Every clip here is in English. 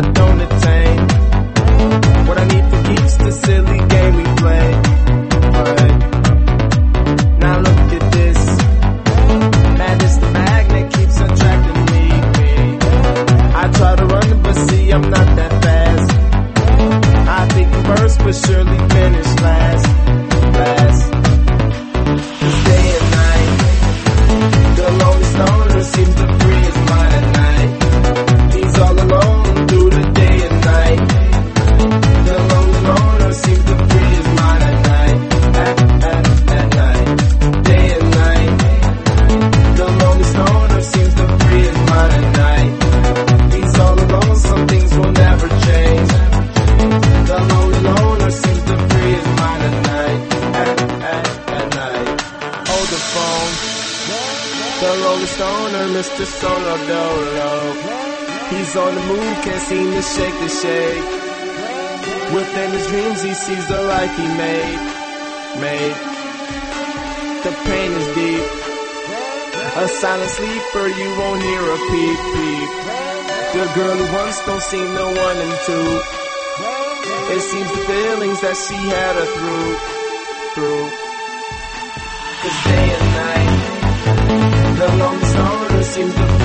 I don't attain. What I need for keeps the silly game we play. Now look at this. Madness the magnet keeps attracting me. I try to run, but see I'm not that fast. I think first for sure. phone. The Rolling Stoner, Mr. Solo Dolo. He's on the move, can't seem to shake the shake. Within his dreams, he sees the life he made. Made. The pain is deep. A silent sleeper, you won't hear a peep peep. The girl who once don't see the one and two. It seems the feelings that she had her through, through. seems to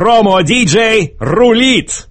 Промо-диджей рулит!